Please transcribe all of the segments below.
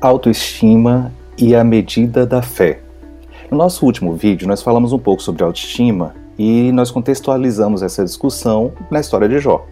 Autoestima e a medida da fé. No nosso último vídeo, nós falamos um pouco sobre autoestima e nós contextualizamos essa discussão na história de Jó.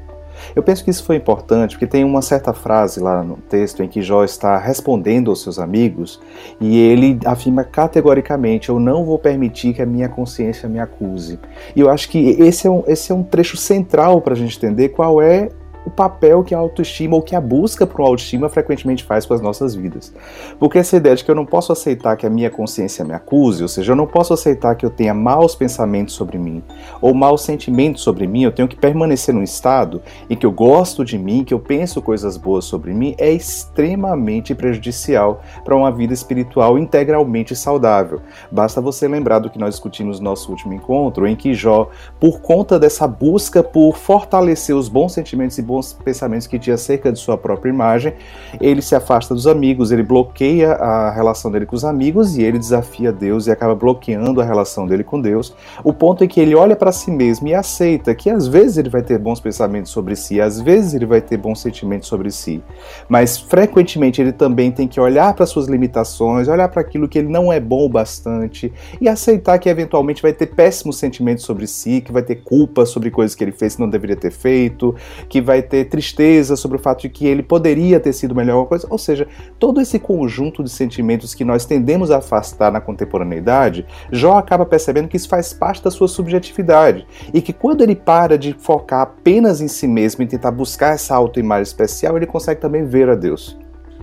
Eu penso que isso foi importante porque tem uma certa frase lá no texto em que Jó está respondendo aos seus amigos e ele afirma categoricamente: Eu não vou permitir que a minha consciência me acuse. E eu acho que esse é um, esse é um trecho central para a gente entender qual é o papel que a autoestima ou que a busca por uma autoestima frequentemente faz com as nossas vidas. Porque essa ideia de que eu não posso aceitar que a minha consciência me acuse, ou seja, eu não posso aceitar que eu tenha maus pensamentos sobre mim ou maus sentimentos sobre mim, eu tenho que permanecer num estado em que eu gosto de mim, que eu penso coisas boas sobre mim, é extremamente prejudicial para uma vida espiritual integralmente saudável. Basta você lembrar do que nós discutimos no nosso último encontro, em que Jó, por conta dessa busca por fortalecer os bons sentimentos e bons bons pensamentos que tinha acerca de sua própria imagem, ele se afasta dos amigos, ele bloqueia a relação dele com os amigos e ele desafia Deus e acaba bloqueando a relação dele com Deus. O ponto é que ele olha para si mesmo e aceita que às vezes ele vai ter bons pensamentos sobre si, às vezes ele vai ter bons sentimentos sobre si, mas frequentemente ele também tem que olhar para suas limitações, olhar para aquilo que ele não é bom o bastante e aceitar que eventualmente vai ter péssimos sentimentos sobre si, que vai ter culpa sobre coisas que ele fez que não deveria ter feito, que vai ter tristeza sobre o fato de que ele poderia ter sido melhor alguma coisa. Ou seja, todo esse conjunto de sentimentos que nós tendemos a afastar na contemporaneidade, Jó acaba percebendo que isso faz parte da sua subjetividade. E que quando ele para de focar apenas em si mesmo e tentar buscar essa autoimagem especial, ele consegue também ver a Deus.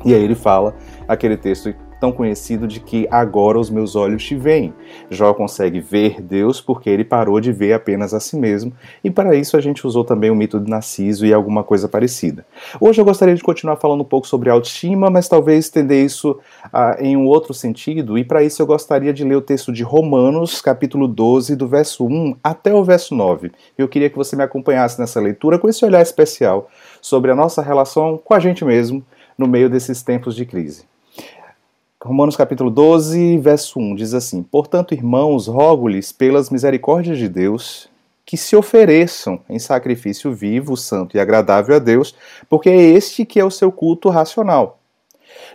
E aí ele fala aquele texto tão conhecido de que agora os meus olhos te veem. Jó consegue ver Deus porque ele parou de ver apenas a si mesmo, e para isso a gente usou também o mito de Narciso e alguma coisa parecida. Hoje eu gostaria de continuar falando um pouco sobre autoestima, mas talvez estender isso ah, em um outro sentido, e para isso eu gostaria de ler o texto de Romanos, capítulo 12, do verso 1 até o verso 9. Eu queria que você me acompanhasse nessa leitura com esse olhar especial sobre a nossa relação com a gente mesmo no meio desses tempos de crise. Romanos capítulo 12, verso 1 diz assim: Portanto, irmãos, rogo-lhes pelas misericórdias de Deus que se ofereçam em sacrifício vivo, santo e agradável a Deus, porque é este que é o seu culto racional.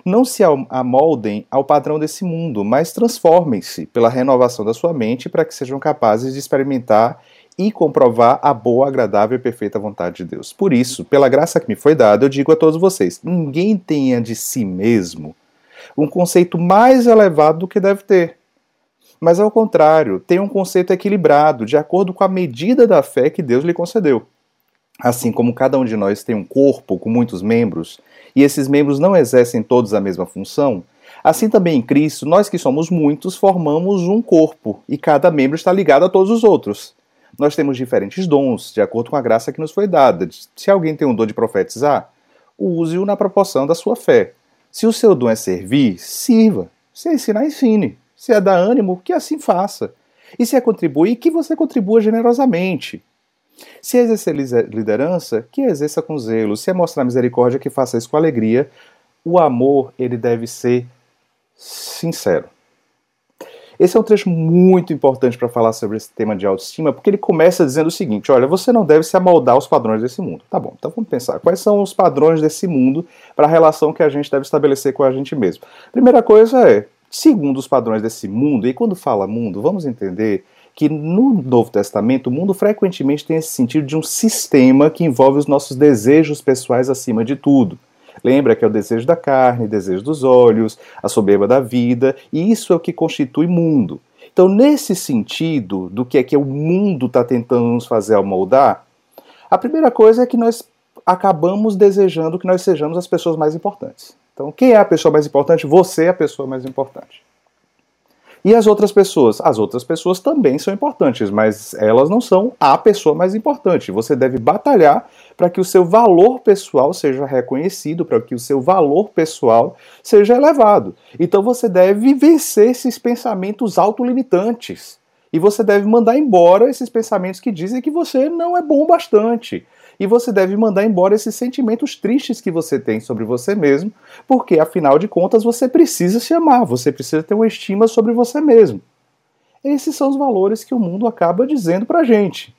Não se amoldem ao padrão desse mundo, mas transformem-se pela renovação da sua mente para que sejam capazes de experimentar e comprovar a boa, agradável e perfeita vontade de Deus. Por isso, pela graça que me foi dada, eu digo a todos vocês: ninguém tenha de si mesmo um conceito mais elevado do que deve ter. Mas ao contrário, tem um conceito equilibrado, de acordo com a medida da fé que Deus lhe concedeu. Assim como cada um de nós tem um corpo com muitos membros, e esses membros não exercem todos a mesma função, assim também em Cristo, nós que somos muitos formamos um corpo, e cada membro está ligado a todos os outros. Nós temos diferentes dons, de acordo com a graça que nos foi dada. Se alguém tem um dom de profetizar, use-o na proporção da sua fé. Se o seu dom é servir, sirva. Se é ensinar, ensine. Se é dar ânimo, que assim faça. E se é contribuir, que você contribua generosamente. Se é exercer liderança, que exerça com zelo. Se é mostrar misericórdia, que faça isso com alegria. O amor, ele deve ser sincero. Esse é um trecho muito importante para falar sobre esse tema de autoestima, porque ele começa dizendo o seguinte: olha, você não deve se amoldar aos padrões desse mundo. Tá bom, então vamos pensar. Quais são os padrões desse mundo para a relação que a gente deve estabelecer com a gente mesmo? Primeira coisa é, segundo os padrões desse mundo, e quando fala mundo, vamos entender que no Novo Testamento o mundo frequentemente tem esse sentido de um sistema que envolve os nossos desejos pessoais acima de tudo. Lembra que é o desejo da carne, desejo dos olhos, a soberba da vida, e isso é o que constitui mundo. Então, nesse sentido do que é que o mundo está tentando nos fazer amoldar, a primeira coisa é que nós acabamos desejando que nós sejamos as pessoas mais importantes. Então, quem é a pessoa mais importante? Você é a pessoa mais importante. E as outras pessoas? As outras pessoas também são importantes, mas elas não são a pessoa mais importante. Você deve batalhar para que o seu valor pessoal seja reconhecido, para que o seu valor pessoal seja elevado. Então você deve vencer esses pensamentos autolimitantes. E você deve mandar embora esses pensamentos que dizem que você não é bom bastante e você deve mandar embora esses sentimentos tristes que você tem sobre você mesmo, porque afinal de contas você precisa se amar, você precisa ter uma estima sobre você mesmo. Esses são os valores que o mundo acaba dizendo pra gente.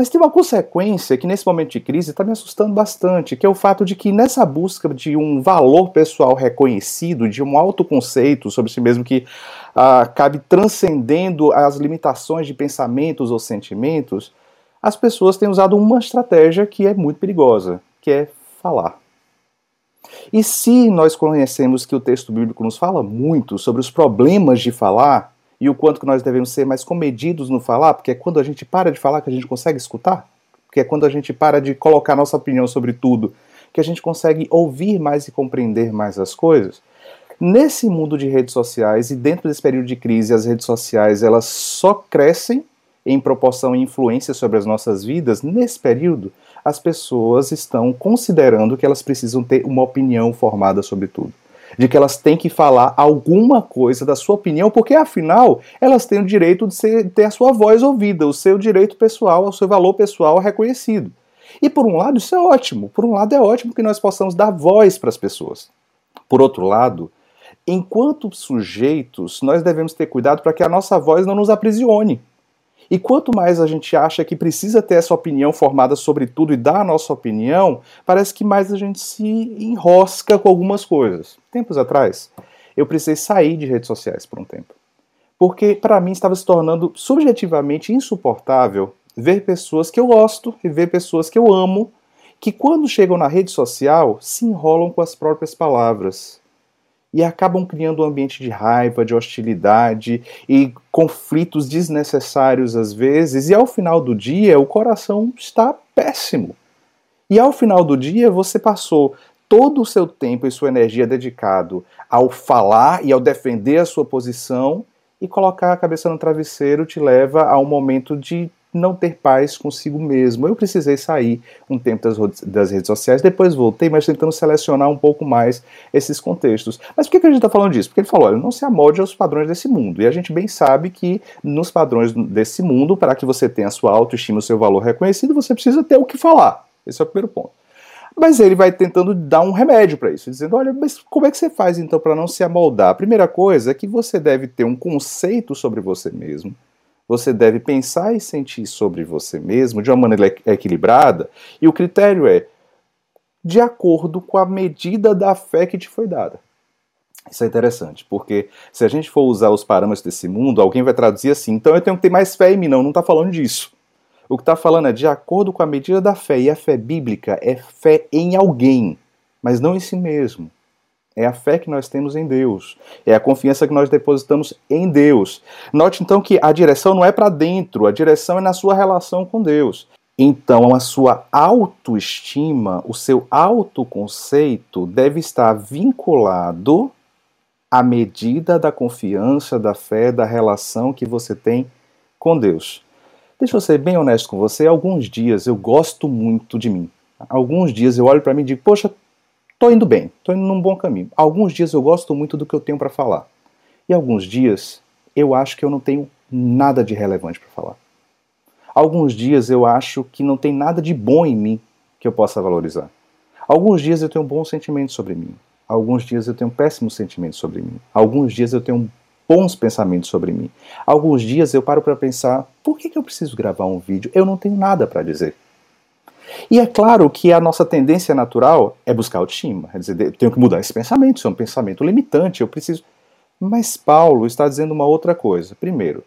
Mas tem uma consequência que nesse momento de crise está me assustando bastante, que é o fato de que nessa busca de um valor pessoal reconhecido, de um autoconceito sobre si mesmo que acabe ah, transcendendo as limitações de pensamentos ou sentimentos, as pessoas têm usado uma estratégia que é muito perigosa, que é falar. E se nós conhecemos que o texto bíblico nos fala muito sobre os problemas de falar, e o quanto que nós devemos ser mais comedidos no falar, porque é quando a gente para de falar que a gente consegue escutar, porque é quando a gente para de colocar nossa opinião sobre tudo que a gente consegue ouvir mais e compreender mais as coisas. Nesse mundo de redes sociais e dentro desse período de crise, as redes sociais elas só crescem em proporção e influência sobre as nossas vidas. Nesse período, as pessoas estão considerando que elas precisam ter uma opinião formada sobre tudo de que elas têm que falar alguma coisa da sua opinião, porque afinal elas têm o direito de ser, ter a sua voz ouvida, o seu direito pessoal, o seu valor pessoal reconhecido. E por um lado isso é ótimo, por um lado é ótimo que nós possamos dar voz para as pessoas. Por outro lado, enquanto sujeitos, nós devemos ter cuidado para que a nossa voz não nos aprisione. E quanto mais a gente acha que precisa ter essa opinião formada sobre tudo e dar a nossa opinião, parece que mais a gente se enrosca com algumas coisas. Tempos atrás, eu precisei sair de redes sociais por um tempo. Porque para mim estava se tornando subjetivamente insuportável ver pessoas que eu gosto e ver pessoas que eu amo que quando chegam na rede social se enrolam com as próprias palavras e acabam criando um ambiente de raiva, de hostilidade e conflitos desnecessários às vezes, e ao final do dia o coração está péssimo. E ao final do dia você passou todo o seu tempo e sua energia dedicado ao falar e ao defender a sua posição, e colocar a cabeça no travesseiro te leva a um momento de não ter paz consigo mesmo. Eu precisei sair um tempo das, das, redes sociais, depois voltei, mas tentando selecionar um pouco mais esses contextos. Mas por que, que a gente está falando disso? Porque ele falou, olha, não se amolde aos padrões desse mundo. E a gente bem sabe que nos padrões desse mundo, para que você tenha a sua autoestima, o seu valor reconhecido, você precisa ter o que falar. Esse é o primeiro ponto. Mas ele vai tentando dar um remédio para isso, dizendo: olha, mas como é que você faz então para não se amoldar? A primeira coisa é que você deve ter um conceito sobre você mesmo você deve pensar e sentir sobre você mesmo de uma maneira equilibrada, e o critério é de acordo com a medida da fé que te foi dada. Isso é interessante, porque se a gente for usar os parâmetros desse mundo, alguém vai traduzir assim, então eu tenho que ter mais fé em mim. Não, não está falando disso. O que está falando é de acordo com a medida da fé, e a fé bíblica é fé em alguém, mas não em si mesmo. É a fé que nós temos em Deus. É a confiança que nós depositamos em Deus. Note então que a direção não é para dentro, a direção é na sua relação com Deus. Então, a sua autoestima, o seu autoconceito deve estar vinculado à medida da confiança, da fé, da relação que você tem com Deus. Deixa eu ser bem honesto com você. Alguns dias eu gosto muito de mim. Alguns dias eu olho para mim e digo, poxa, Tô indo bem, tô indo num bom caminho. Alguns dias eu gosto muito do que eu tenho para falar. E alguns dias eu acho que eu não tenho nada de relevante para falar. Alguns dias eu acho que não tem nada de bom em mim que eu possa valorizar. Alguns dias eu tenho bons sentimentos sobre mim. Alguns dias eu tenho péssimos sentimentos sobre mim. Alguns dias eu tenho bons pensamentos sobre mim. Alguns dias eu paro para pensar: por que, que eu preciso gravar um vídeo? Eu não tenho nada para dizer. E é claro que a nossa tendência natural é buscar autoestima. Quer dizer, eu tenho que mudar esse pensamento, isso é um pensamento limitante, eu preciso. Mas Paulo está dizendo uma outra coisa. Primeiro,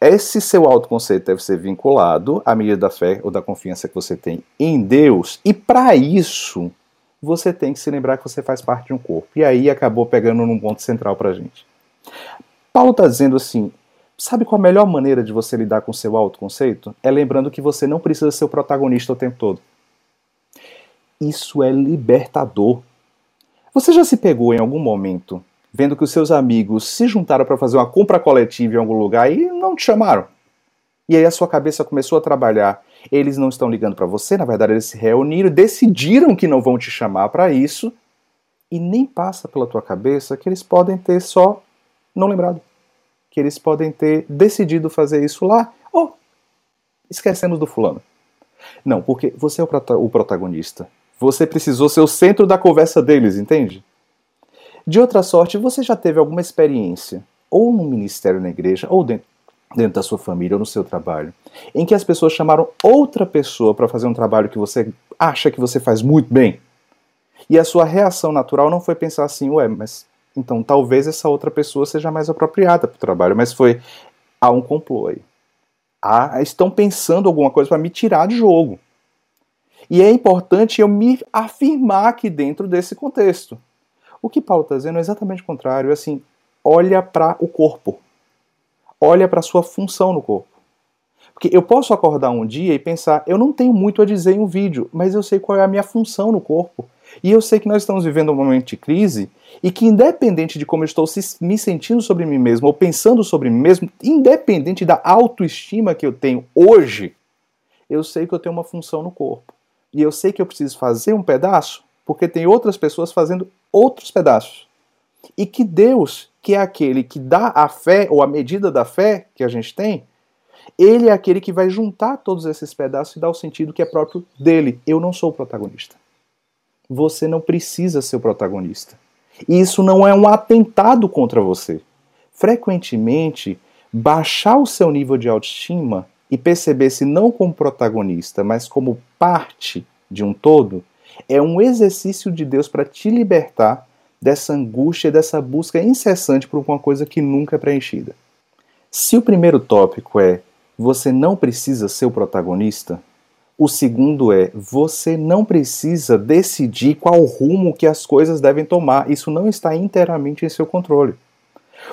esse seu autoconceito deve ser vinculado à medida da fé ou da confiança que você tem em Deus, e para isso você tem que se lembrar que você faz parte de um corpo. E aí acabou pegando num ponto central para a gente. Paulo está dizendo assim: Sabe qual a melhor maneira de você lidar com seu autoconceito? É lembrando que você não precisa ser o protagonista o tempo todo. Isso é libertador. Você já se pegou em algum momento vendo que os seus amigos se juntaram para fazer uma compra coletiva em algum lugar e não te chamaram? E aí a sua cabeça começou a trabalhar. Eles não estão ligando para você, na verdade eles se reuniram, decidiram que não vão te chamar para isso, e nem passa pela tua cabeça que eles podem ter só não lembrado que eles podem ter decidido fazer isso lá, ou oh, esquecemos do fulano. Não, porque você é o protagonista. Você precisou ser o centro da conversa deles, entende? De outra sorte, você já teve alguma experiência, ou no ministério na igreja, ou dentro dentro da sua família ou no seu trabalho, em que as pessoas chamaram outra pessoa para fazer um trabalho que você acha que você faz muito bem, e a sua reação natural não foi pensar assim, ué, mas então talvez essa outra pessoa seja mais apropriada para o trabalho, mas foi há um complô aí. Há, estão pensando alguma coisa para me tirar de jogo. E é importante eu me afirmar aqui dentro desse contexto. O que Paulo está dizendo é exatamente o contrário. É assim, olha para o corpo. Olha para a sua função no corpo. Porque eu posso acordar um dia e pensar, eu não tenho muito a dizer em um vídeo, mas eu sei qual é a minha função no corpo. E eu sei que nós estamos vivendo um momento de crise e que, independente de como eu estou me sentindo sobre mim mesmo ou pensando sobre mim mesmo, independente da autoestima que eu tenho hoje, eu sei que eu tenho uma função no corpo. E eu sei que eu preciso fazer um pedaço porque tem outras pessoas fazendo outros pedaços. E que Deus, que é aquele que dá a fé ou a medida da fé que a gente tem, ele é aquele que vai juntar todos esses pedaços e dar o sentido que é próprio dele. Eu não sou o protagonista. Você não precisa ser o protagonista. E isso não é um atentado contra você. Frequentemente, baixar o seu nível de autoestima e perceber-se não como protagonista, mas como parte de um todo, é um exercício de Deus para te libertar dessa angústia, dessa busca incessante por uma coisa que nunca é preenchida. Se o primeiro tópico é você não precisa ser o protagonista, o segundo é você não precisa decidir qual rumo que as coisas devem tomar. Isso não está inteiramente em seu controle.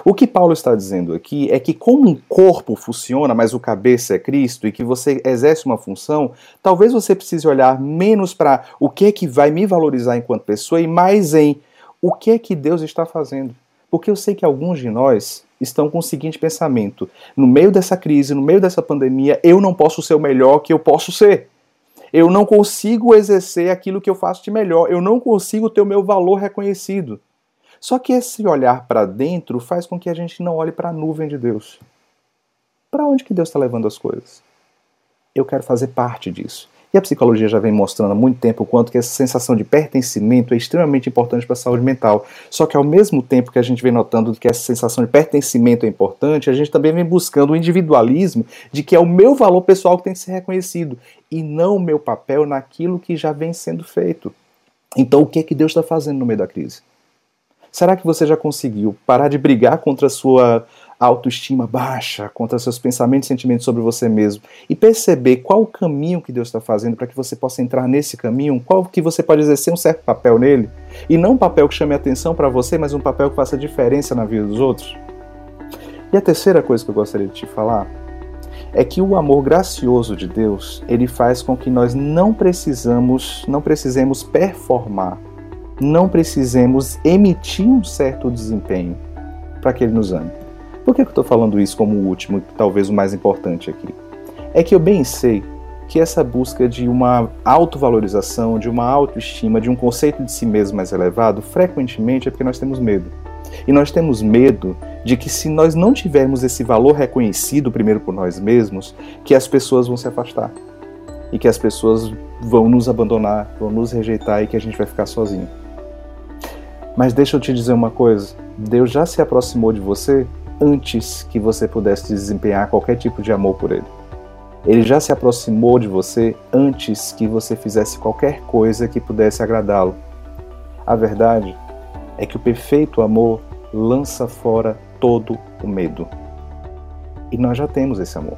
O que Paulo está dizendo aqui é que, como um corpo funciona, mas o cabeça é Cristo, e que você exerce uma função, talvez você precise olhar menos para o que é que vai me valorizar enquanto pessoa e mais em o que é que Deus está fazendo. Porque eu sei que alguns de nós estão com o seguinte pensamento: no meio dessa crise, no meio dessa pandemia, eu não posso ser o melhor que eu posso ser. Eu não consigo exercer aquilo que eu faço de melhor. Eu não consigo ter o meu valor reconhecido. Só que esse olhar para dentro faz com que a gente não olhe para a nuvem de Deus. Para onde que Deus está levando as coisas? Eu quero fazer parte disso. E a psicologia já vem mostrando há muito tempo o quanto que essa sensação de pertencimento é extremamente importante para a saúde mental. Só que ao mesmo tempo que a gente vem notando que essa sensação de pertencimento é importante, a gente também vem buscando o individualismo de que é o meu valor pessoal que tem que ser reconhecido e não o meu papel naquilo que já vem sendo feito. Então o que é que Deus está fazendo no meio da crise? Será que você já conseguiu parar de brigar contra a sua autoestima baixa, contra seus pensamentos e sentimentos sobre você mesmo e perceber qual o caminho que Deus está fazendo para que você possa entrar nesse caminho, qual que você pode exercer um certo papel nele e não um papel que chame atenção para você, mas um papel que faça diferença na vida dos outros? E a terceira coisa que eu gostaria de te falar é que o amor gracioso de Deus, ele faz com que nós não precisamos, não precisemos performar não precisemos emitir um certo desempenho para que ele nos ame. Por que eu estou falando isso como o último, talvez o mais importante aqui? É que eu bem sei que essa busca de uma autovalorização, de uma autoestima, de um conceito de si mesmo mais elevado, frequentemente é porque nós temos medo. E nós temos medo de que se nós não tivermos esse valor reconhecido primeiro por nós mesmos, que as pessoas vão se afastar. E que as pessoas vão nos abandonar, vão nos rejeitar e que a gente vai ficar sozinho. Mas deixa eu te dizer uma coisa: Deus já se aproximou de você antes que você pudesse desempenhar qualquer tipo de amor por Ele. Ele já se aproximou de você antes que você fizesse qualquer coisa que pudesse agradá-lo. A verdade é que o perfeito amor lança fora todo o medo. E nós já temos esse amor.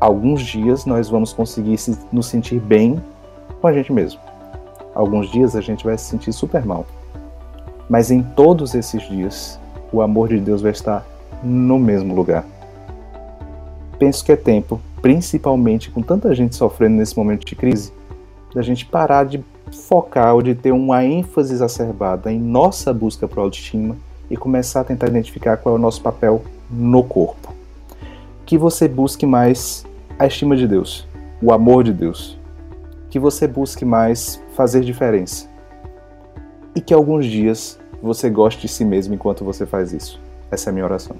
Alguns dias nós vamos conseguir nos sentir bem com a gente mesmo. Alguns dias a gente vai se sentir super mal. Mas em todos esses dias, o amor de Deus vai estar no mesmo lugar. Penso que é tempo, principalmente com tanta gente sofrendo nesse momento de crise, da gente parar de focar ou de ter uma ênfase exacerbada em nossa busca por autoestima e começar a tentar identificar qual é o nosso papel no corpo. Que você busque mais a estima de Deus, o amor de Deus. Que você busque mais fazer diferença e que alguns dias você goste de si mesmo enquanto você faz isso. Essa é a minha oração.